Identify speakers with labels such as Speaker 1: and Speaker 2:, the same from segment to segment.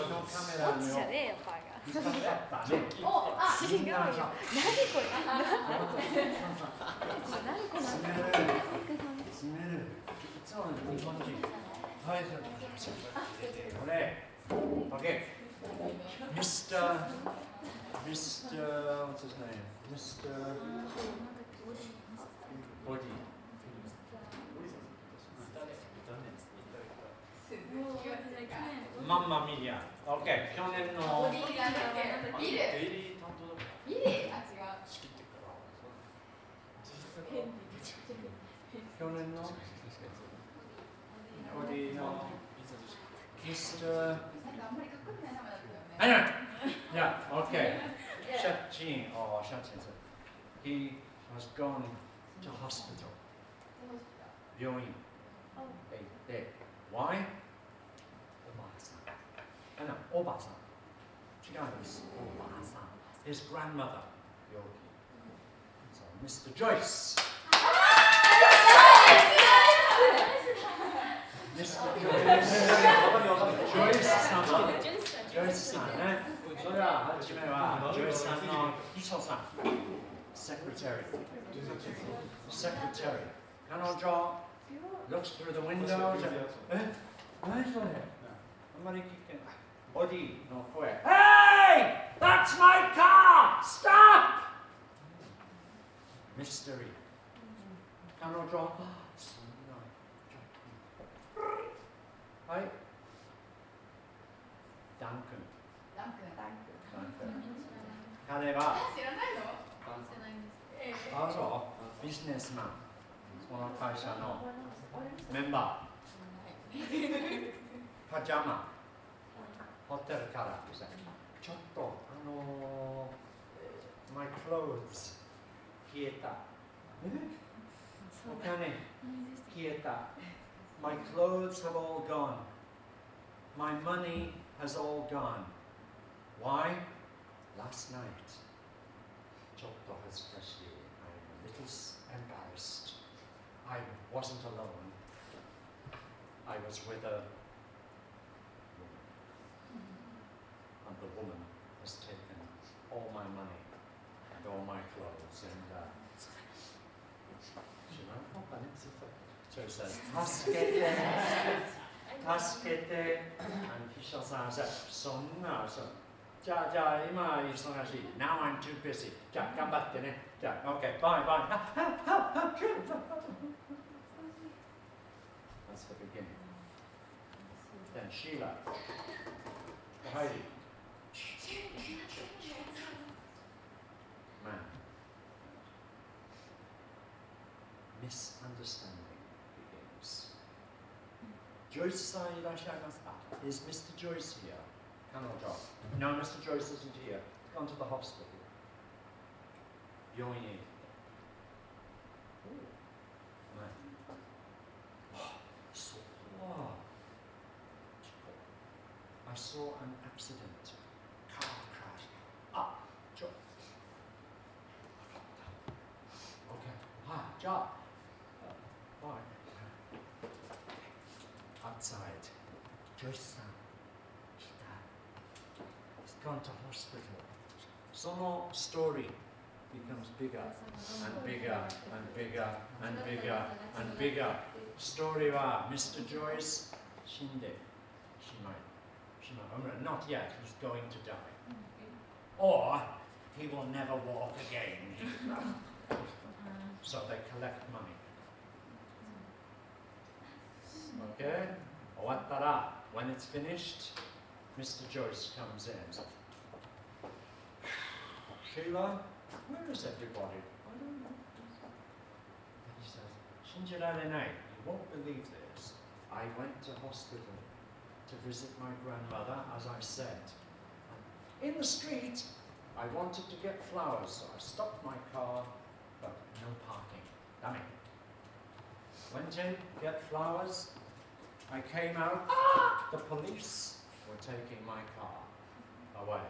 Speaker 1: 初のカメラの。
Speaker 2: じゃねえよ、
Speaker 1: ジョッ
Speaker 3: キー。
Speaker 2: 違うよ。これ。何これ。
Speaker 1: 詰める。いつも日本人。はい、これ。ケ。ミスター。ミスター。ミスター。ボディ。マンマミリア。OK 去年の
Speaker 3: ボディなんだっけビル
Speaker 1: デイリー担当だ
Speaker 3: ビルあ違う
Speaker 1: 仕切ってから去年のボディの Mr.
Speaker 3: なんかあんまりかっこよくない名前だったよね
Speaker 1: Anyway, yeah, okay. Shachin or Shachin, he has gone to hospital. 病院。で、why? おばあさん。あの、おばあさん。違うんです。おばあさん。His grandmother. 病気。So, Mr. Joyce. Mr. Joyce. Joyce さん。ジョイスさんね。それは初めはジョイスさんの秘書さん。Secretary. Secretary. 彼女、looks through the window. え何それあんまり聞けない。 ボディの声。Hey! That's my car! Stop! Mystery. 彼女、そんな。はい。ダン君。
Speaker 3: ダン君
Speaker 1: ダン君。彼は、
Speaker 3: 知らないの知らないんですええ
Speaker 1: あ、そう、ビジネスマン。その会社のメンバー。パジャマ。 ホテルから来たちょっと、あのー、my clothes 消えた。お金消えた。My clothes have all gone. My money has all gone. Why? Last night. ちょっと恥ずかしい。I'm a little s- embarrassed. I wasn't alone. I was with a and the woman has taken all my money and all my clothes and uh, need oh, to so he says, Taskete, taskete, and Hisha-san says, Sonna, so, ja, ja, ima now I'm too busy, ja, gambatte ne, bye, bye, That's the beginning. Then Sheila, Heidi. understanding begins. Joyce Is Mr. Joyce here? Colonel John? No, Mr. Joyce isn't here. Gone to the hospital. Yoni. I saw an accident. her son he died he's gone to hospital some more story becomes bigger and bigger and bigger and bigger and bigger. Story wa Mr. Joyce Shinde. She might, she might, oh, not yet, he's going to die. Or he will never walk again. so they collect money. Okay? 終わったら when it's finished, Mr. Joyce comes in. Sheila, where is everybody? I don't know. And he says, 信じられない. You won't believe this. I went to hospital to visit my grandmother, as I said. In the street, I wanted to get flowers, so I stopped my car, but no parking. Damn it. Went in, get flowers. I came out, ah! the police were taking my car away.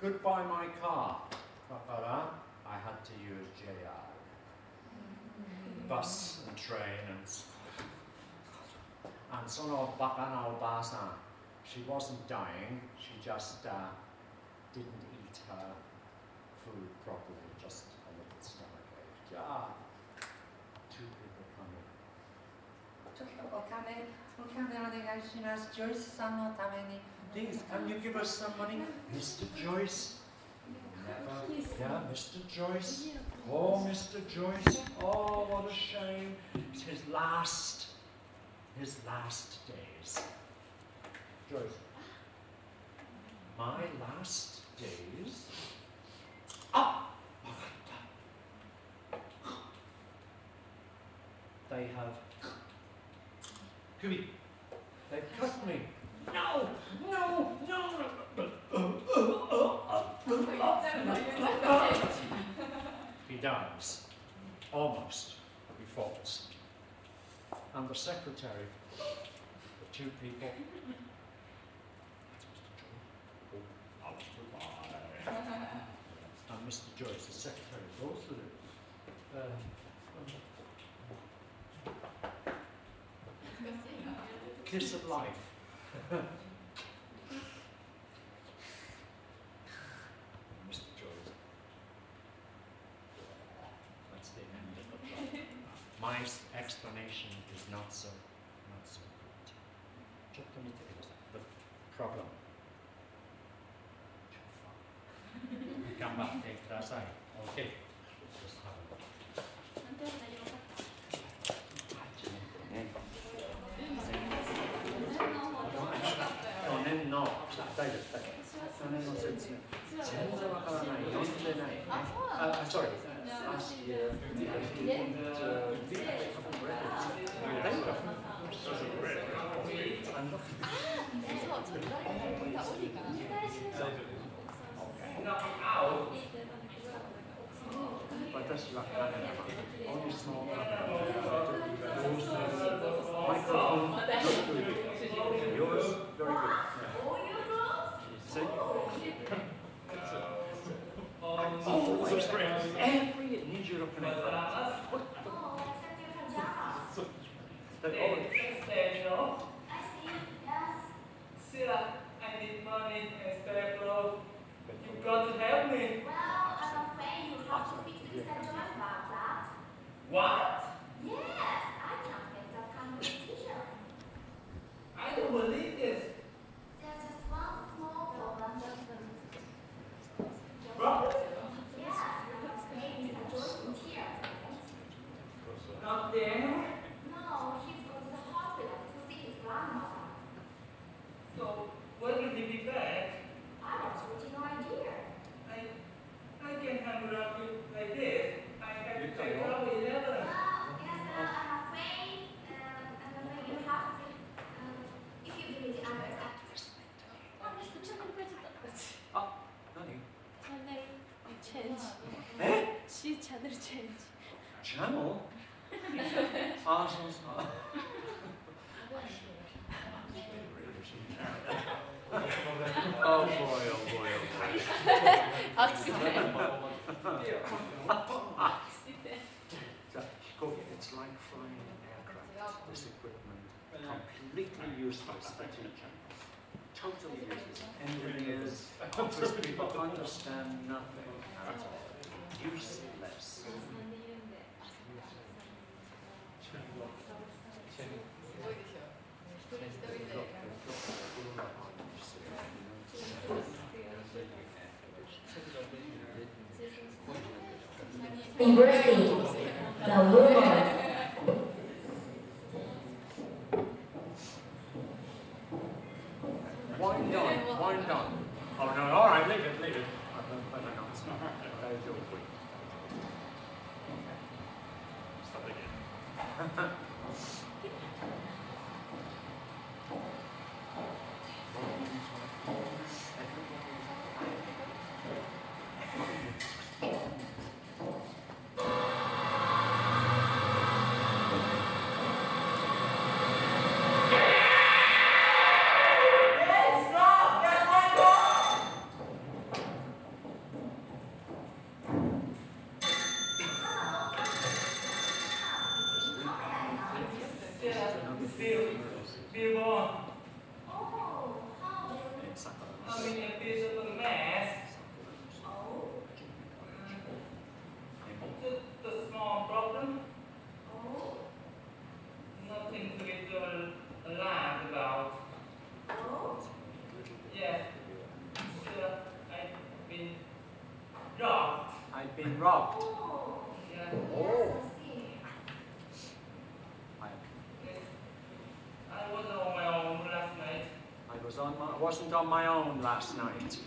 Speaker 1: Goodbye, my car. I had to use JR. Bus and train and and son of Bakan al Basan. She wasn't dying, she just uh, didn't eat her food properly, just a little stomach ache. Ah, two people coming.
Speaker 4: Two people coming.
Speaker 1: Please, can you give us some money? Mr. Joyce. Never. Yeah, Mr. Joyce. Oh, Mr. Joyce. Oh, what a shame. It's his last, his last days. Joyce. My last days? Ah! They have Kubi. They've cut me. No! No! No! He dies. Almost. He falls. And the secretary, the two people. That's Mr. Joyce. Oh, and Mr. Joyce, the secretary, goes through it. Uh, Kiss of life. Mr. Jones. That's the end of the. My explanation is not so, not so good. The problem. Too. Come back later, Okay. 大丈夫大丈夫年の数全然わからない読んでない、あ、あ、sorry 大丈夫私は彼らラ。オンスのカメラマン。マイクロフォン。See? Oh, those frames. Every 26年間 That all channel change. Channel? Ah, Arsenal's not. oh boy, oh boy, oh boy. Kobe, it's like flying an aircraft. This equipment, completely useless that you can. Totally useless. Engineers, office people understand nothing at all. Useless.
Speaker 5: Embracing the woman.
Speaker 1: Wind on, wind on. Oh no, all right, leave it, leave it. I don't, I don't know. It's not. That is your point. Stop again. been robbed.
Speaker 6: Yeah.
Speaker 1: Oh. I,
Speaker 6: Yes. I was on my own last night.
Speaker 1: I was on my, I wasn't on my own last night.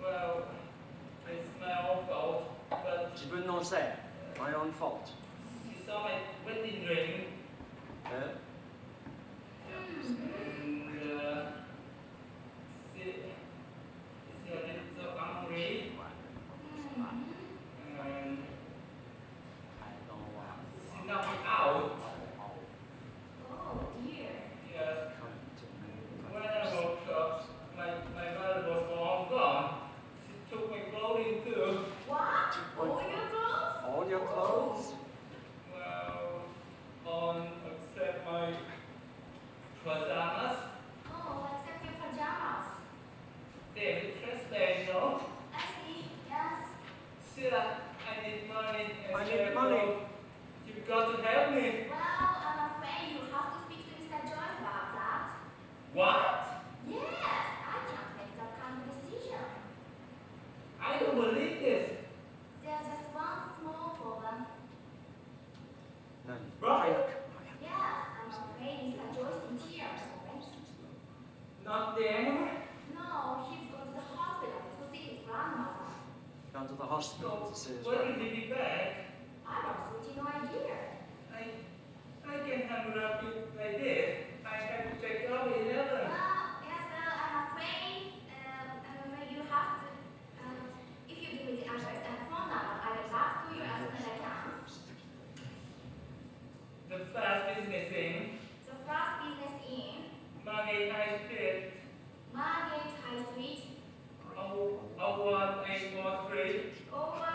Speaker 6: Well, it's my own fault, but
Speaker 1: 自分のせい my own fault.
Speaker 6: she saw my wedding ring
Speaker 1: え
Speaker 6: and I need money. You've got to help me. What? I don't believe this.
Speaker 5: There's just one small problem.
Speaker 1: 何
Speaker 6: Right?
Speaker 5: Yes, I'm afraid Mr. Joyce in tears.
Speaker 6: Not them.
Speaker 5: No, he's gone to the hospital to see his grandmother.
Speaker 1: Gone to the hospital to see his
Speaker 6: When
Speaker 1: wife.
Speaker 6: will he be back?
Speaker 5: I have absolutely no idea.
Speaker 6: I, I can hang up you like this. I have to check out 11.
Speaker 5: Well, yes, well, I'm afraid, um, I'm afraid you have to, um, if you give me the address and phone number, I will back to you as soon as I can.
Speaker 6: The fast business in
Speaker 5: The first business in
Speaker 6: Margate High Street, four, three,
Speaker 5: 01843,